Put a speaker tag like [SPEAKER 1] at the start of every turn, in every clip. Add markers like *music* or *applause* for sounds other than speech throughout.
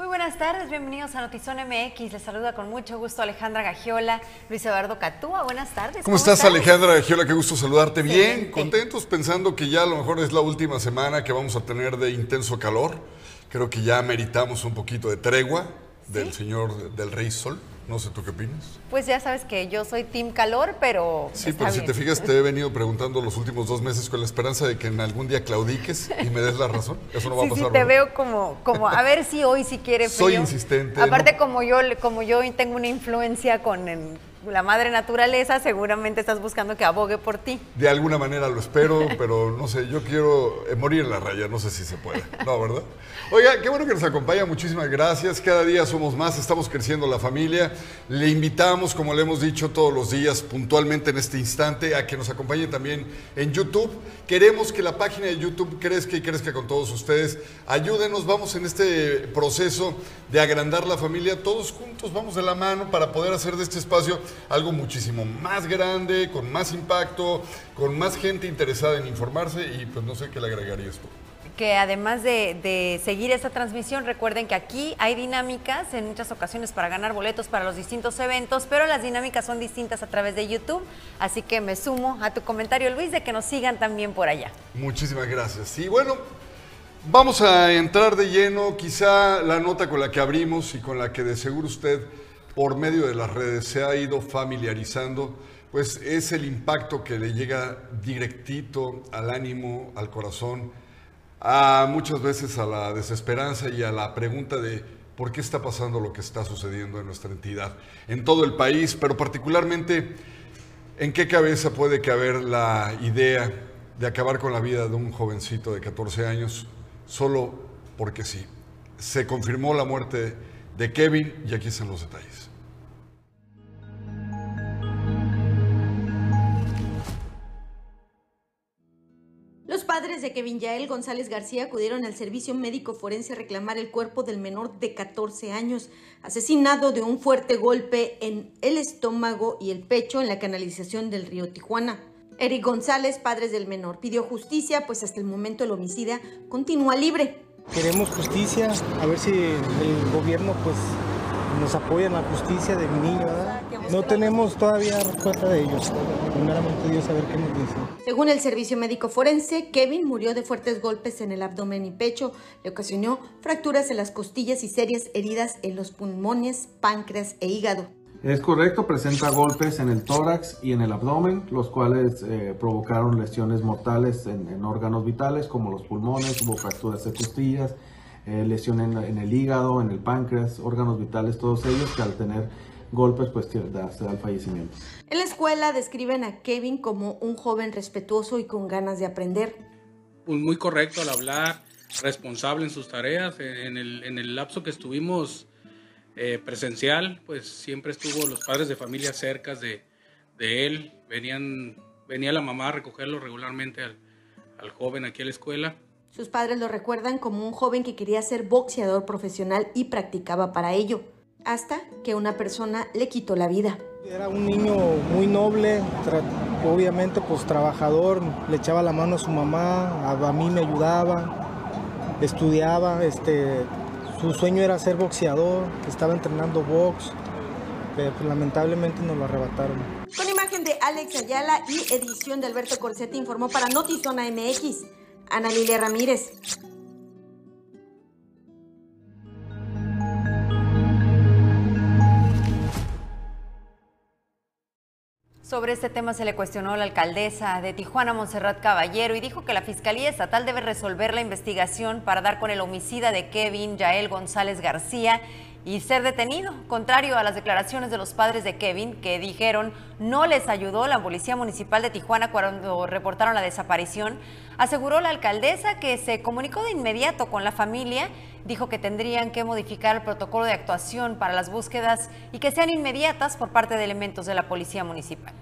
[SPEAKER 1] Muy buenas tardes, bienvenidos a Notizón MX. Les saluda con mucho gusto Alejandra Gagiola, Luis Eduardo Catúa. Buenas tardes.
[SPEAKER 2] ¿Cómo, estás, Alejandra Gagiola? Qué gusto saludarte. Bien, contentos pensando que ya a lo mejor es la última semana que vamos a tener de intenso calor. Creo que ya meritamos un poquito de tregua del señor del Rey Sol. No sé, ¿tú qué opinas?
[SPEAKER 1] Pues ya sabes que yo soy Team Calor, pero.
[SPEAKER 2] Sí, pero si te fijas, te he venido preguntando los últimos dos meses con la esperanza de que en algún día claudiques y me des la razón. Eso no va a pasar.
[SPEAKER 1] Sí, te veo como, como, a ver si hoy sí quiere frío.
[SPEAKER 2] Soy insistente.
[SPEAKER 1] Aparte, como, yo, como yo tengo una influencia con la madre naturaleza, seguramente estás buscando que abogue por ti.
[SPEAKER 2] De alguna manera lo espero, *laughs* pero no sé, yo quiero eh, morir en la raya, no sé si se puede. No, ¿verdad? Oiga, qué bueno que nos acompaña, muchísimas gracias. Cada día somos más, estamos creciendo la familia. Le invitamos, como le hemos dicho todos los días, puntualmente en este instante, a que nos acompañe también en YouTube. Queremos que la página de YouTube crezca y crezca con todos ustedes. Ayúdenos, vamos en este proceso de agrandar la familia, todos juntos, vamos de la mano para poder hacer de este espacio algo muchísimo más grande, con más impacto, con más gente interesada en informarse y pues no sé qué le agregaría esto
[SPEAKER 1] que además de, seguir esta transmisión, recuerden que aquí hay dinámicas en muchas ocasiones para ganar boletos para los distintos eventos, pero las dinámicas son distintas a través de YouTube, así que me sumo a tu comentario, Luis, de que nos sigan también por allá.
[SPEAKER 2] Muchísimas gracias. Y bueno, vamos a entrar de lleno, quizá la nota con la que abrimos y con la que de seguro usted por medio de las redes se ha ido familiarizando, pues es el impacto que le llega directito al ánimo, al corazón, a muchas veces a la desesperanza y a la pregunta de por qué está pasando lo que está sucediendo en nuestra entidad, en todo el país, pero particularmente en qué cabeza puede caber la idea de acabar con la vida de un jovencito de 14 años solo porque sí. Se confirmó la muerte de Kevin y aquí están los detalles.
[SPEAKER 3] De Kevin Yael González García acudieron al servicio médico forense a reclamar el cuerpo del menor de 14 años, asesinado de un fuerte golpe en el estómago y el pecho en la canalización del río Tijuana. Eric González, padres del menor, pidió justicia, pues hasta el momento el homicida continúa libre.
[SPEAKER 4] Queremos justicia, a ver si el gobierno pues nos apoya en la justicia de mi niño. No tenemos todavía respuesta de ellos. Primeramente Dios a ver qué nos dice.
[SPEAKER 3] Según el servicio médico forense, Kevin murió de fuertes golpes en el abdomen y pecho. Le ocasionó fracturas en las costillas y serias heridas en los pulmones, páncreas e hígado.
[SPEAKER 5] Es correcto, presenta golpes en el tórax y en el abdomen, los cuales eh, provocaron lesiones mortales en, órganos vitales como los pulmones, hubo fracturas de costillas, eh, lesión en, el hígado, en el páncreas, órganos vitales, todos ellos que al tener golpes pues se da, se da el fallecimiento.
[SPEAKER 3] En la escuela describen a Kevin como un joven respetuoso y con ganas de aprender.
[SPEAKER 6] Muy correcto al hablar, responsable en sus tareas. En el, en el lapso que estuvimos eh, presencial, pues siempre estuvo los padres de familia cerca de, de, él, venían, venía la mamá a recogerlo regularmente al, al joven aquí a la escuela.
[SPEAKER 3] Sus padres lo recuerdan como un joven que quería ser boxeador profesional y practicaba para ello, hasta que una persona le quitó la vida.
[SPEAKER 4] Era un niño muy noble, obviamente pues trabajador, le echaba la mano a su mamá, a, a mí me ayudaba, estudiaba, este, su sueño era ser boxeador, estaba entrenando box, pero pues, lamentablemente nos lo arrebataron.
[SPEAKER 3] Con imagen de Alex Ayala y edición de Alberto Corsetti informó para Notizona MX, Ana Lilia Ramírez.
[SPEAKER 1] Sobre este tema se le cuestionó a la alcaldesa de Tijuana, Montserrat Caballero, y dijo que la Fiscalía Estatal debe resolver la investigación para dar con el homicida de Kevin Yael González García y ser detenido, contrario a las declaraciones de los padres de Kevin que dijeron no les ayudó la Policía Municipal de Tijuana cuando reportaron la desaparición. Aseguró la alcaldesa que se comunicó de inmediato con la familia, dijo que tendrían que modificar el protocolo de actuación para las búsquedas y que sean inmediatas por parte de elementos de la Policía Municipal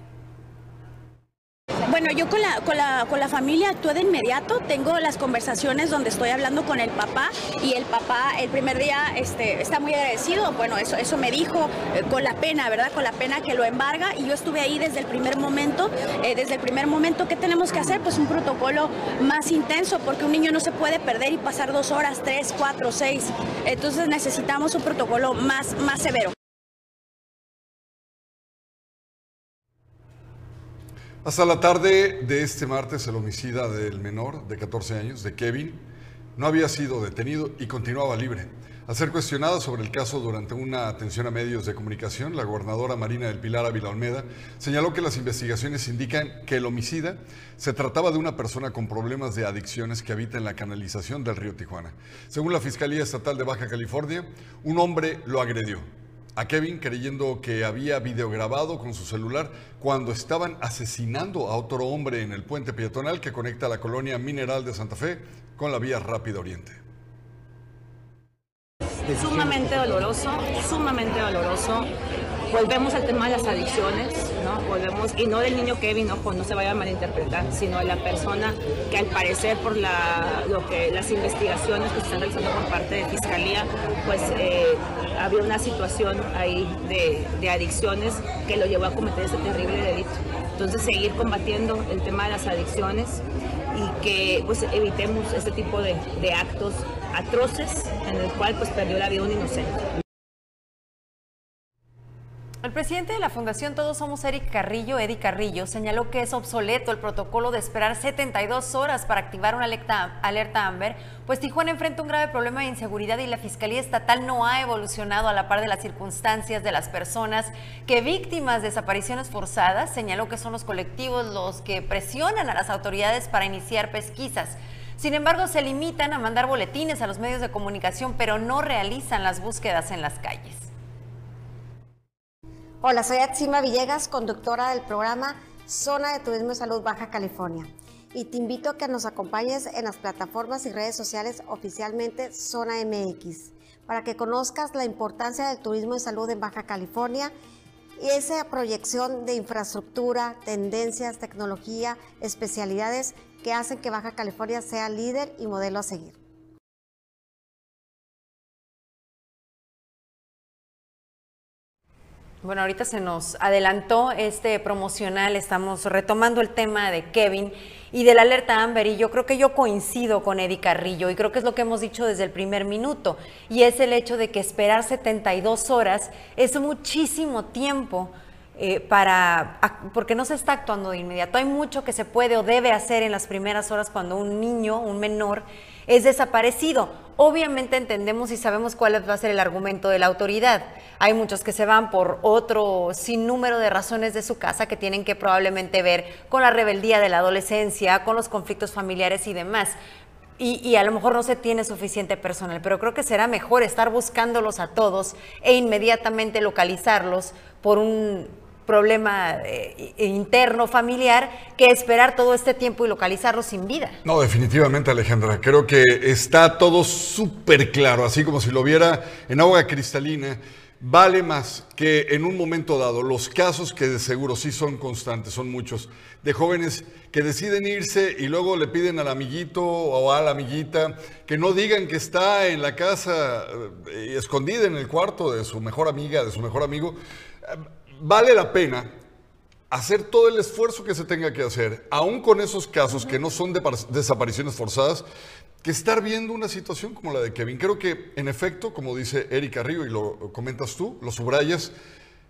[SPEAKER 7] Bueno, yo con la, con, la, con la familia actué de inmediato. Tengo las conversaciones donde estoy hablando con el papá y el papá el primer día este, está muy agradecido. Bueno, eso, eso me dijo eh, con la pena, ¿verdad? Con la pena que lo embarga y yo estuve ahí desde el primer momento. Eh, desde el primer momento, ¿qué tenemos que hacer? Pues un protocolo más intenso porque un niño no se puede perder y pasar dos horas, tres, cuatro, seis. Entonces necesitamos un protocolo más, más severo.
[SPEAKER 2] Hasta la tarde de este martes, el homicida del menor de 14 años, de Kevin, no había sido detenido y continuaba libre. Al ser cuestionada sobre el caso durante una atención a medios de comunicación, la gobernadora Marina del Pilar Ávila Olmeda señaló que las investigaciones indican que el homicida se trataba de una persona con problemas de adicciones que habita en la canalización del río Tijuana. Según la Fiscalía Estatal de Baja California, un hombre lo agredió a Kevin creyendo que había videograbado con su celular cuando estaban asesinando a otro hombre en el puente peatonal que conecta la colonia Mineral de Santa Fe con la vía Rápida Oriente.
[SPEAKER 8] Sumamente doloroso, sumamente doloroso. Volvemos al tema de las adicciones, ¿no? Volvemos, y no del niño Kevin, ojo, no se vaya a malinterpretar, sino de la persona que al parecer por lo que, las investigaciones que se están realizando por parte de Fiscalía, pues eh, había una situación ahí de, de adicciones que lo llevó a cometer ese terrible delito. Entonces seguir combatiendo el tema de las adicciones y que pues evitemos este tipo de, de actos atroces en el cual pues perdió la vida un inocente.
[SPEAKER 1] El presidente de la Fundación Todos Somos Eric Carrillo, Eddie Carrillo, señaló que es obsoleto el protocolo de esperar 72 horas para activar una alerta, Amber, pues Tijuana enfrenta un grave problema de inseguridad y la Fiscalía Estatal no ha evolucionado a la par de las circunstancias de las personas que víctimas de desapariciones forzadas, señaló que son los colectivos los que presionan a las autoridades para iniciar pesquisas. Sin embargo, se limitan a mandar boletines a los medios de comunicación, pero no realizan las búsquedas en las calles.
[SPEAKER 9] Hola, soy Atsima Villegas, conductora del programa Zona de Turismo y Salud Baja California. Y te invito a que nos acompañes en las plataformas y redes sociales oficialmente Zona MX, para que conozcas la importancia del turismo y salud en Baja California y esa proyección de infraestructura, tendencias, tecnología, especialidades que hacen que Baja California sea líder y modelo a seguir.
[SPEAKER 1] Bueno, ahorita se nos adelantó este promocional, estamos retomando el tema de Kevin y de la alerta Amber y yo creo que yo coincido con Eddie Carrillo y creo que es lo que hemos dicho desde el primer minuto y es el hecho de que esperar 72 horas es muchísimo tiempo eh, para, porque no se está actuando de inmediato. Hay mucho que se puede o debe hacer en las primeras horas cuando un niño, un menor, es desaparecido. Obviamente entendemos y sabemos cuál va a ser el argumento de la autoridad. Hay muchos que se van por otro sinnúmero de razones de su casa que tienen que probablemente ver con la rebeldía de la adolescencia, con los conflictos familiares y demás. Y, y, a lo mejor no se tiene suficiente personal, pero creo que será mejor estar buscándolos a todos e inmediatamente localizarlos por un problema eh, interno familiar que esperar todo este tiempo y localizarlo sin vida.
[SPEAKER 2] No, definitivamente Alejandra, creo que está todo súper claro, así como si lo viera en agua cristalina. Vale más que en un momento dado los casos que de seguro sí son constantes, son muchos, de jóvenes que deciden irse y luego le piden al amiguito o a la amiguita que no digan que está en la casa eh, escondida en el cuarto de su mejor amiga, de su mejor amigo vale la pena hacer todo el esfuerzo que se tenga que hacer, aún con esos casos que no son de desapariciones forzadas, que estar viendo una situación como la de Kevin. Creo que, en efecto, como dice Erika Río y lo comentas tú, lo subrayas,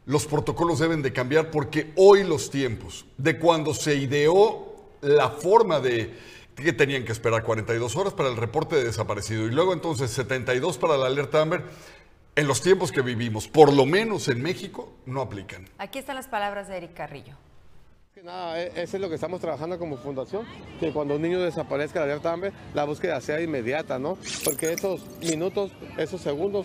[SPEAKER 2] los protocolos deben de cambiar porque hoy los tiempos de cuando se ideó la forma de que tenían que esperar 42 horas para el reporte de desaparecido y luego entonces 72 para la alerta Amber, en los tiempos que vivimos, por lo menos en México, no aplican.
[SPEAKER 1] Aquí están las palabras de Eric Carrillo.
[SPEAKER 10] Nada, e-, eso es lo que estamos trabajando como fundación, que cuando un niño desaparezca la alerta hambre, la búsqueda sea inmediata, ¿no? Porque esos minutos, esos segundos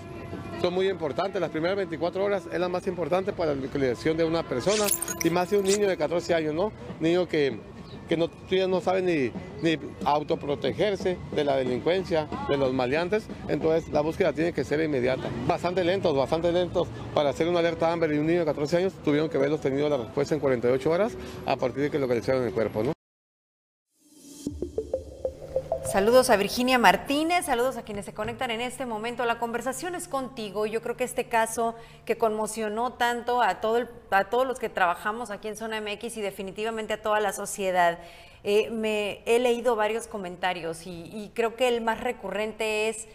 [SPEAKER 10] son muy importantes. Las primeras 24 horas es la más importante para la localización de una persona y más de un niño de 14 años, ¿no? Niño que que no, no saben ni, ni autoprotegerse de la delincuencia, de los maleantes, entonces la búsqueda tiene que ser inmediata. Bastante lentos, bastante lentos para hacer una alerta Amber y un niño de 14 años tuvieron que verlos tenido la respuesta en 48 horas a partir de que localizaron el cuerpo. ¿no?
[SPEAKER 1] Saludos a Virginia Martínez, saludos a quienes se conectan en este momento. La conversación es contigo. Yo creo que este caso que conmocionó tanto a, todo a todos los que trabajamos aquí en Zona MX y definitivamente a toda la sociedad. Eh, me, he leído varios comentarios y, creo que el más recurrente es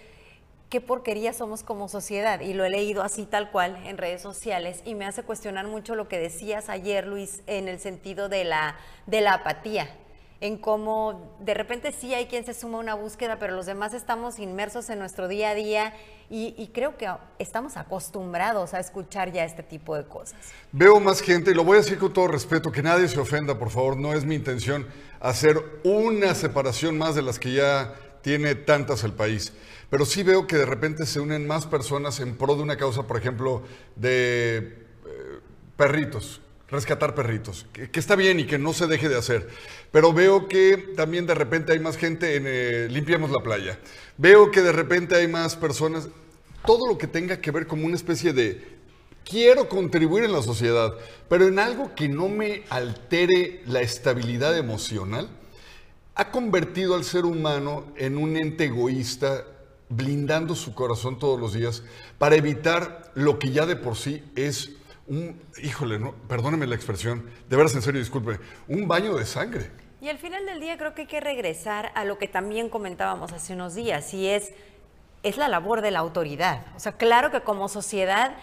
[SPEAKER 1] qué porquería somos como sociedad y lo he leído así tal cual en redes sociales y me hace cuestionar mucho lo que decías ayer Luis en el sentido de la, de la apatía en cómo de repente sí hay quien se suma a una búsqueda, pero los demás estamos inmersos en nuestro día a día y, creo que estamos acostumbrados a escuchar ya este tipo de cosas.
[SPEAKER 2] Veo más gente, y lo voy a decir con todo respeto, que nadie se ofenda, por favor, no es mi intención hacer una separación más de las que ya tiene tantas el país. Pero sí veo que de repente se unen más personas en pro de una causa, por ejemplo, de eh, perritos, rescatar perritos, que, está bien y que no se deje de hacer. Pero veo que también de repente hay más gente en eh, la playa. Veo que de repente hay más personas, todo lo que tenga que ver como una especie de quiero contribuir en la sociedad, pero en algo que no me altere la estabilidad emocional, ha convertido al ser humano en un ente egoísta, blindando su corazón todos los días para evitar lo que ya de por sí es un, híjole, no, perdóneme la expresión, de veras en serio, disculpe, un baño de sangre.
[SPEAKER 1] Y al final del día creo que hay que regresar a lo que también comentábamos hace unos días, y es, es la labor de la autoridad. O sea, claro que como sociedad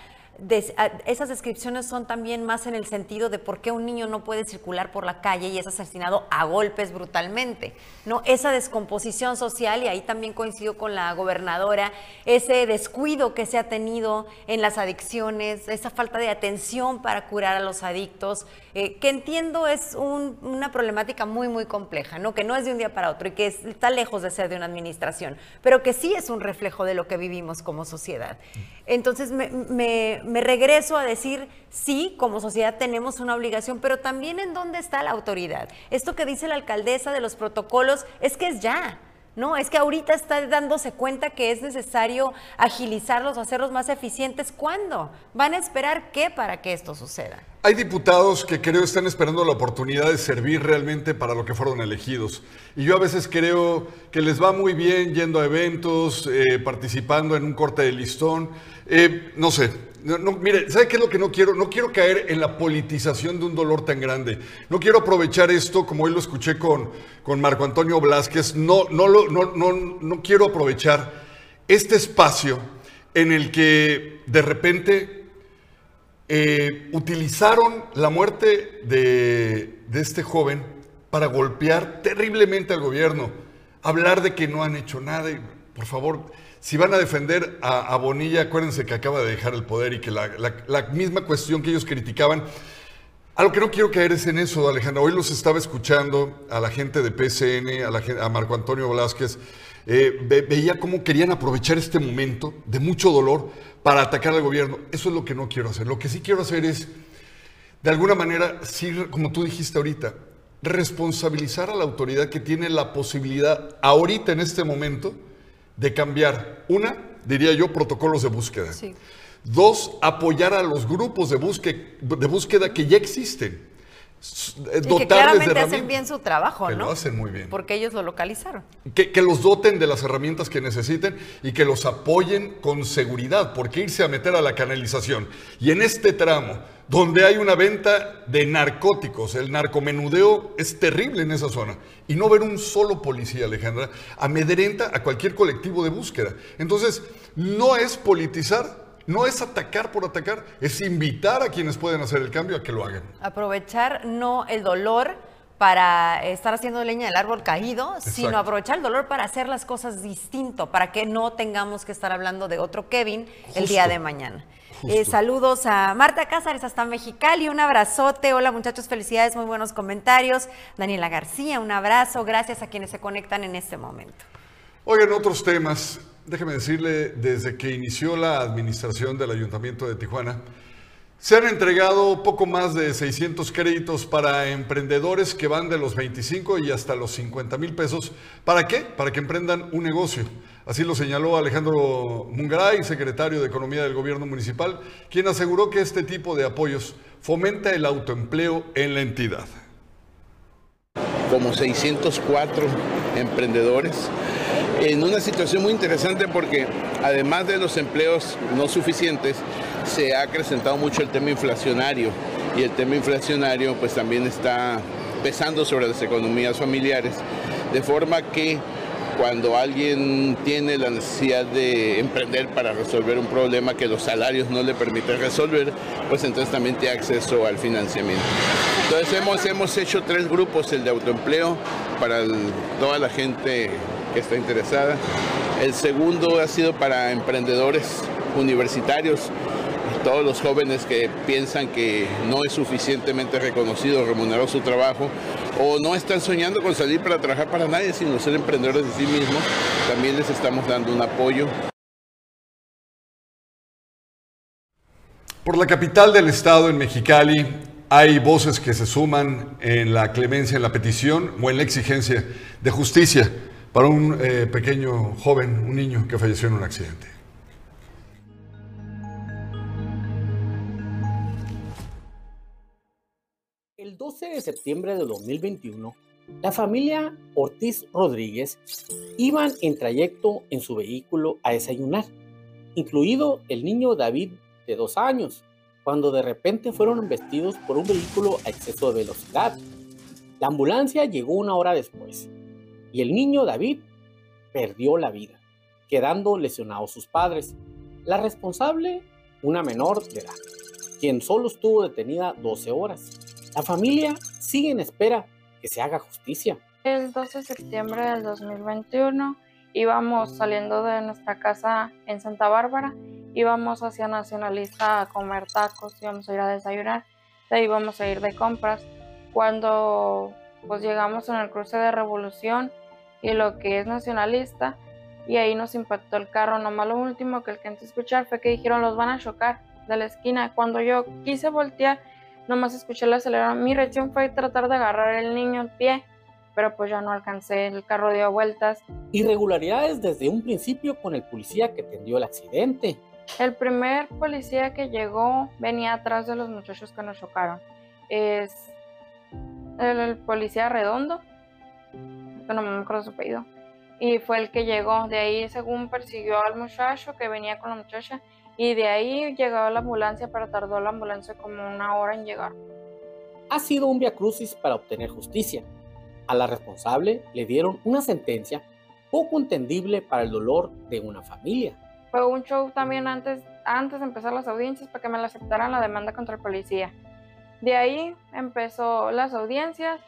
[SPEAKER 1] esas descripciones son también más en el sentido de por qué un niño no puede circular por la calle y es asesinado a golpes brutalmente. ¿no? Esa descomposición social, y ahí también coincido con la gobernadora, ese descuido que se ha tenido en las adicciones, esa falta de atención para curar a los adictos, eh, que entiendo es una problemática muy, muy compleja, ¿no? que no es de un día para otro y que está lejos de ser de una administración, pero que sí es un reflejo de lo que vivimos como sociedad. Entonces me me regreso a decir, sí, como sociedad tenemos una obligación, pero también en dónde está la autoridad. Esto que dice la alcaldesa de los protocolos es que es ya. No, es que ahorita está dándose cuenta que es necesario agilizarlos, hacerlos más eficientes. ¿Cuándo? ¿Van a esperar qué para que esto suceda?
[SPEAKER 2] Hay diputados que creo están esperando la oportunidad de servir realmente para lo que fueron elegidos. Y yo a veces creo que les va muy bien yendo a eventos, eh, participando en un corte de listón. Eh, no sé, mire, ¿sabe qué es lo que no quiero? No quiero caer en la politización de un dolor tan grande. No quiero aprovechar esto, como hoy lo escuché con, con Marco Antonio Blasquez, no, no, no, no, no quiero aprovechar este espacio en el que de repente eh, utilizaron la muerte de, de este joven para golpear terriblemente al gobierno, hablar de que no han hecho nada. Y, por favor, si van a defender a, Bonilla, acuérdense que acaba de dejar el poder y que la, misma cuestión que ellos criticaban. A lo que no quiero caer es en eso, Alejandra. Hoy los estaba escuchando a la gente de PCN, a, Marco Antonio Velázquez. Eh, veía cómo querían aprovechar este momento de mucho dolor para atacar al gobierno. Eso es lo que no quiero hacer. Lo que sí quiero hacer es, de alguna manera, sí, como tú dijiste ahorita, responsabilizar a la autoridad que tiene la posibilidad ahorita, en este momento, de cambiar, una, diría yo, protocolos de búsqueda. Dos, apoyar a los grupos de búsqueda, de búsqueda que ya existen.
[SPEAKER 1] Eh, y que claramente hacen bien su trabajo,
[SPEAKER 2] que
[SPEAKER 1] ¿no?
[SPEAKER 2] Lo hacen muy bien.
[SPEAKER 1] Porque ellos lo localizaron.
[SPEAKER 2] Que, que, los doten de las herramientas que necesiten y que los apoyen con seguridad, porque irse a meter a la canalización. Y en este tramo, donde hay una venta de narcóticos, el narcomenudeo es terrible en esa zona. Y no ver un solo policía, Alejandra, amedrenta a cualquier colectivo de búsqueda. Entonces, no es politizar, no es atacar por atacar, es invitar a quienes pueden hacer el cambio a que lo hagan.
[SPEAKER 1] Aprovechar no el dolor para estar haciendo leña del árbol caído, sino aprovechar el dolor para hacer las cosas distinto, para que no tengamos que estar hablando de otro Kevin el día de mañana. Eh, saludos a Marta Cázares hasta Mexicali, un abrazote. Hola muchachos, felicidades, muy buenos comentarios. Daniela García, un abrazo. Gracias a quienes se conectan en este momento.
[SPEAKER 2] Oigan, otros temas. Déjeme decirle, desde que inició la administración del Ayuntamiento de Tijuana, se han entregado poco más de 600 créditos para emprendedores que van de los 25 y hasta los 50 mil pesos. ¿Para qué? Para que emprendan un negocio. Así lo señaló Alejandro Mungaray, secretario de Economía del Gobierno Municipal, quien aseguró que este tipo de apoyos fomenta el autoempleo en la entidad.
[SPEAKER 11] Como 604 emprendedores en una situación muy interesante porque además de los empleos no suficientes, se ha acrecentado mucho el tema inflacionario y el tema inflacionario pues también está pesando sobre las economías familiares, de forma que cuando alguien tiene la necesidad de emprender para resolver un problema que los salarios no le permiten resolver, pues entonces también tiene acceso al financiamiento. Entonces hemos, hemos hecho tres grupos, el de autoempleo para toda la gente que está interesada. El segundo ha sido para emprendedores universitarios todos los jóvenes que piensan que no es suficientemente reconocido, remunerado su trabajo, o no están soñando con salir para trabajar para nadie, sino ser emprendedores de sí mismos, también les estamos dando un apoyo.
[SPEAKER 2] Por la capital del estado, en Mexicali, hay voces que se suman en la clemencia, en la petición o en la exigencia de justicia para un eh, pequeño joven, un niño que falleció en un accidente.
[SPEAKER 12] El 12 de septiembre de 2021, la familia Ortiz Rodríguez iban en trayecto en su vehículo a desayunar, incluido el niño David de dos años, cuando de repente fueron embestidos por un vehículo a exceso de velocidad. La ambulancia llegó una hora después y el niño David perdió la vida, quedando lesionados sus padres. La responsable, una menor de edad, quien solo estuvo detenida 12 horas. La familia sigue en espera que se haga justicia.
[SPEAKER 13] El 12 de septiembre del 2021 íbamos saliendo de nuestra casa en Santa Bárbara, íbamos hacia Nacionalista a comer tacos, íbamos a ir a desayunar, de ahí íbamos a ir de compras. Cuando pues llegamos en el cruce de Revolución y lo que es Nacionalista, y ahí nos impactó el carro. Nomás lo último que alcancé a escuchar fue que dijeron los van a chocar de la esquina. Cuando yo quise voltear, Nomás escuché el acelerador. Mi reacción fue tratar de agarrar el niño al pie, pero pues ya no alcancé. El carro dio vueltas.
[SPEAKER 12] Irregularidades desde un principio con el policía que atendió el accidente.
[SPEAKER 13] El primer policía que llegó venía atrás de los muchachos que nos chocaron. Es el, policía redondo, que no me acuerdo su apellido. Y fue el que llegó. De ahí, según persiguió al muchacho que venía con la muchacha y de ahí llegó la ambulancia, pero tardó la ambulancia como una hora en llegar.
[SPEAKER 12] Ha sido un via crucis para obtener justicia. A la responsable le dieron una sentencia poco entendible para el dolor de una familia.
[SPEAKER 13] Fue un show también antes, antes de empezar las audiencias para que me la aceptaran la demanda contra el policía. De ahí empezó las audiencias,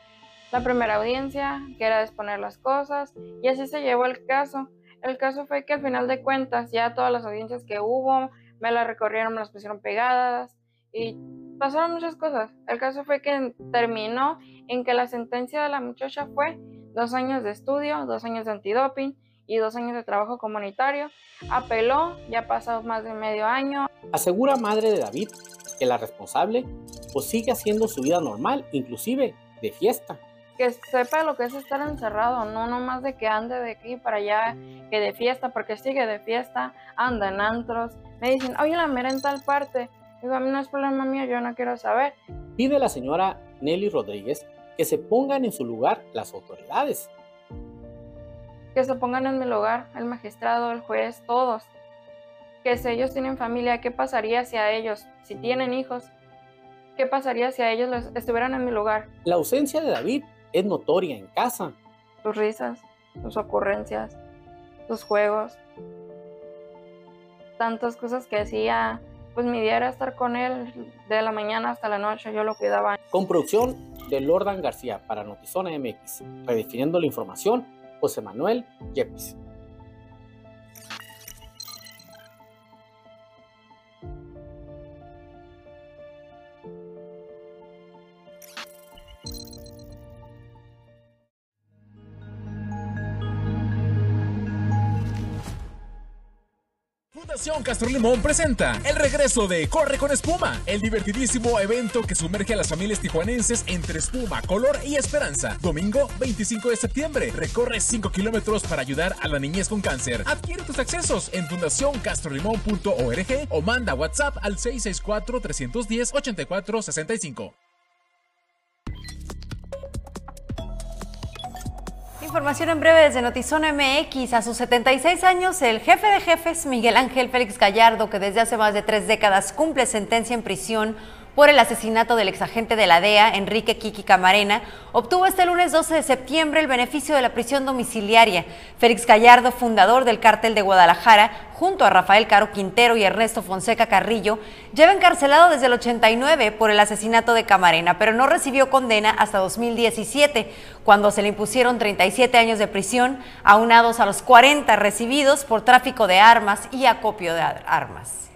[SPEAKER 13] la primera audiencia, que era exponer las cosas, y así se llevó el caso. El caso fue que al final de cuentas ya todas las audiencias que hubo me las recorrieron, me las pusieron pegadas y pasaron muchas cosas. El caso fue que terminó en que la sentencia de la muchacha fue dos años de estudio, dos años de antidoping y dos años de trabajo comunitario. Apeló, ya pasado más de medio año.
[SPEAKER 12] Asegura madre de David que la responsable pues sigue haciendo su vida normal, inclusive de fiesta
[SPEAKER 13] que sepa lo que es estar encerrado, no nomás de que ande de aquí para allá, que de fiesta, porque sigue de fiesta, anda en antros. Me dicen, oye, la mera en tal parte. Digo, a mí no es problema mío, yo no quiero saber.
[SPEAKER 12] Pide la señora Nelly Rodríguez que se pongan en su lugar las autoridades.
[SPEAKER 13] Que se pongan en mi lugar, el magistrado, el juez, todos. Que si ellos tienen familia, ¿qué pasaría si a ellos, si tienen hijos, qué pasaría si a ellos estuvieran en mi lugar?
[SPEAKER 12] La ausencia de David es notoria en casa.
[SPEAKER 13] Sus risas, sus ocurrencias, sus juegos, tantas cosas que hacía. Pues mi día era estar con él de la mañana hasta la noche, yo lo cuidaba.
[SPEAKER 12] Con producción de Lordan García para Notizona MX, redefiniendo la información, José Manuel Yepes.
[SPEAKER 14] Fundación Castro Limón presenta el regreso de Corre con Espuma, el divertidísimo evento que sumerge a las familias tijuanenses entre espuma, color y esperanza. Domingo 25 de septiembre, recorre 5 kilómetros para ayudar a la niñez con cáncer. Adquiere tus accesos en fundacioncastrolimón.org o manda WhatsApp al 664-310-8465.
[SPEAKER 1] Información en breve desde Notizón MX. A sus 76 años, el jefe de jefes, Miguel Ángel Félix Gallardo, que desde hace más de tres décadas cumple sentencia en prisión por el asesinato del exagente de la DEA, Enrique Kiki Camarena, obtuvo este lunes 12 de septiembre el beneficio de la prisión domiciliaria. Félix Gallardo, fundador del cártel de Guadalajara, junto a Rafael Caro Quintero y Ernesto Fonseca Carrillo, lleva encarcelado desde el 89 por el asesinato de Camarena, pero no recibió condena hasta 2017, cuando se le impusieron 37 años de prisión, aunados a los 40 recibidos por tráfico de armas y acopio de armas.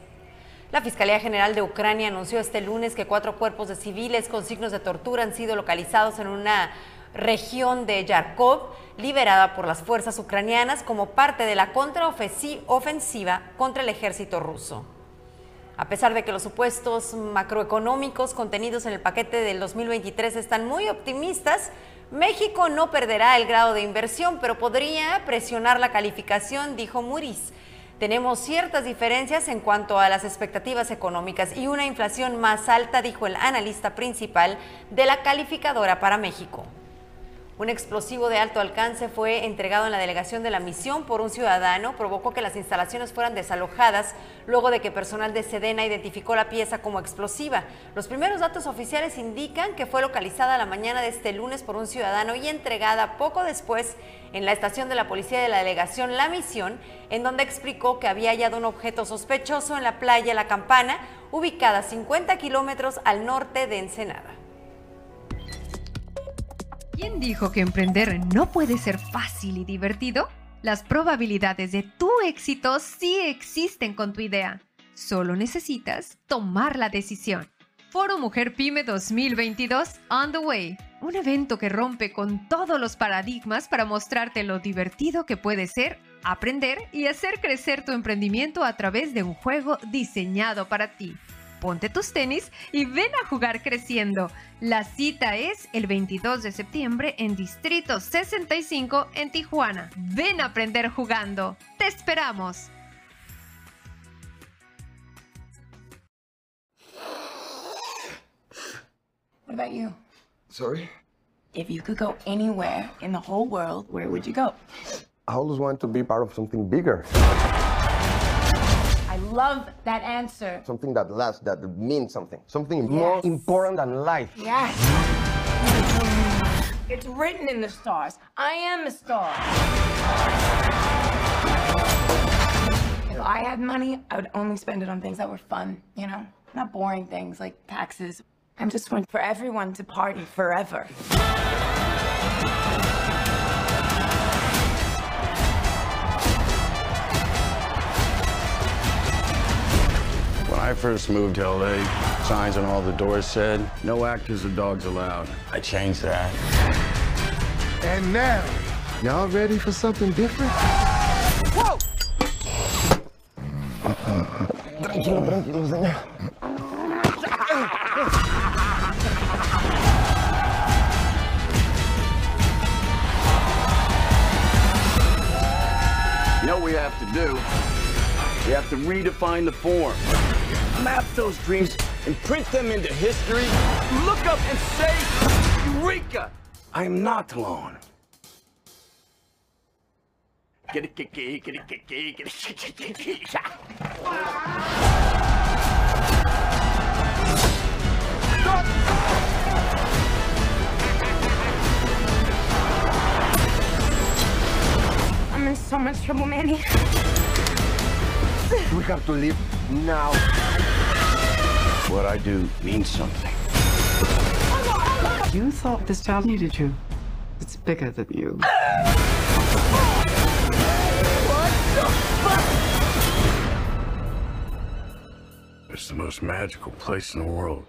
[SPEAKER 1] La Fiscalía General de Ucrania anunció este lunes que cuatro cuerpos de civiles con signos de tortura han sido localizados en una región de Yarkov, liberada por las fuerzas ucranianas como parte de la contraofensiva contra el ejército ruso. A pesar de que los supuestos macroeconómicos contenidos en el paquete del 2023 están muy optimistas, México no perderá el grado de inversión, pero podría presionar la calificación, dijo Muris tenemos ciertas diferencias en cuanto a las expectativas económicas y una inflación más alta, dijo el analista principal de la calificadora para México. Un explosivo de alto alcance fue entregado en la delegación de la misión por un ciudadano, provocó que las instalaciones fueran desalojadas luego de que personal de Sedena identificó la pieza como explosiva. Los primeros datos oficiales indican que fue localizada la mañana de este lunes por un ciudadano y entregada poco después en la estación de la policía de la delegación La Misión, en donde explicó que había hallado un objeto sospechoso en la playa La Campana, ubicada 50 kilómetros al norte de Ensenada.
[SPEAKER 15] ¿Quién dijo que emprender no puede ser fácil y divertido? Las probabilidades de tu éxito sí existen con tu idea. Solo necesitas tomar la decisión. Foro Mujer Pyme 2022 On the Way. Un evento que rompe con todos los paradigmas para mostrarte lo divertido que puede ser aprender y hacer crecer tu emprendimiento a través de un juego diseñado para ti ponte tus tenis y ven a jugar creciendo. La cita es el 22 de septiembre en Distrito 65 en Tijuana. Ven a aprender jugando. Te esperamos.
[SPEAKER 16] What about you?
[SPEAKER 17] Sorry?
[SPEAKER 16] If you could go anywhere in the whole world, where would you go?
[SPEAKER 17] I always want to be part of something bigger.
[SPEAKER 16] Love that answer.
[SPEAKER 17] Something that lasts, that means something. Something more important than life.
[SPEAKER 16] Yes. It's written in the stars. I am a star. If I had money, I would only spend it on things that were fun, you know? Not boring things like taxes. I'm just one for everyone to party forever.
[SPEAKER 18] I first moved to LA, signs on all the doors said, no actors or dogs allowed. I changed that.
[SPEAKER 17] And now, y'all ready for something different? Whoa! Tranquilo, tranquilo, señor.
[SPEAKER 18] You know what we have to do? We have to redefine the form map those dreams and print them into history, look up and say, Eureka! I am not alone. Get it, get it, get it, get it, get it, get it, get it, get it.
[SPEAKER 16] I'm in so much trouble, Manny.
[SPEAKER 17] We have to leave now.
[SPEAKER 18] What I do means something.
[SPEAKER 19] You thought this job needed you. It's bigger than you.
[SPEAKER 18] It's the most magical place in the world.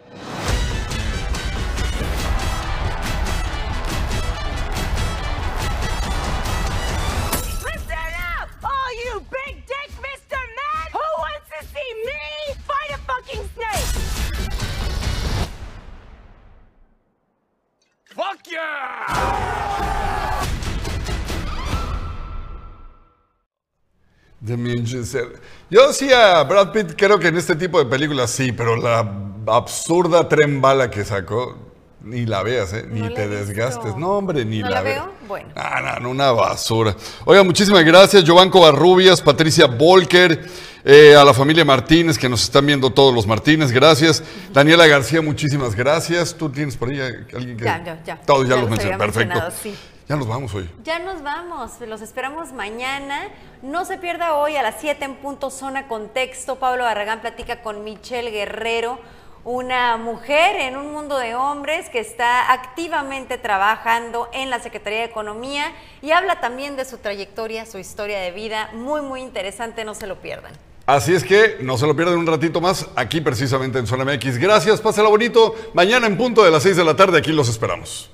[SPEAKER 2] Yo decía Brad Pitt creo que en este tipo de películas sí, pero la absurda tren bala que sacó, Ni la veas, ¿eh? Ni
[SPEAKER 1] No
[SPEAKER 2] te desgastes. No, hombre, ni
[SPEAKER 1] ¿No
[SPEAKER 2] la,
[SPEAKER 1] la veo? Bueno.
[SPEAKER 2] Ah, no, no, una basura. Oiga, muchísimas gracias, Giovanni Covarrubias, Patricia Volker, eh, a la familia Martínez, que nos están viendo todos los Martínez, gracias. Daniela García, muchísimas gracias. ¿Tú tienes por ahí alguien que...?
[SPEAKER 1] Ya, ya, ya.
[SPEAKER 2] Todos ya,
[SPEAKER 1] Ya
[SPEAKER 2] los mencioné, perfecto.
[SPEAKER 1] sí.
[SPEAKER 2] Ya nos vamos hoy.
[SPEAKER 1] Ya nos vamos, los esperamos mañana. No se pierda hoy a las 7 en punto Zona Contexto. Pablo Barragán platica con Michelle Guerrero, una mujer en un mundo de hombres que está activamente trabajando en la Secretaría de Economía y habla también de su trayectoria, su historia de vida. Muy, muy interesante, no se lo pierdan.
[SPEAKER 2] Así es que no se lo pierdan un ratito más aquí precisamente en Zona MX. Gracias, pásala bonito. Mañana en punto de las 6 de la tarde aquí los esperamos.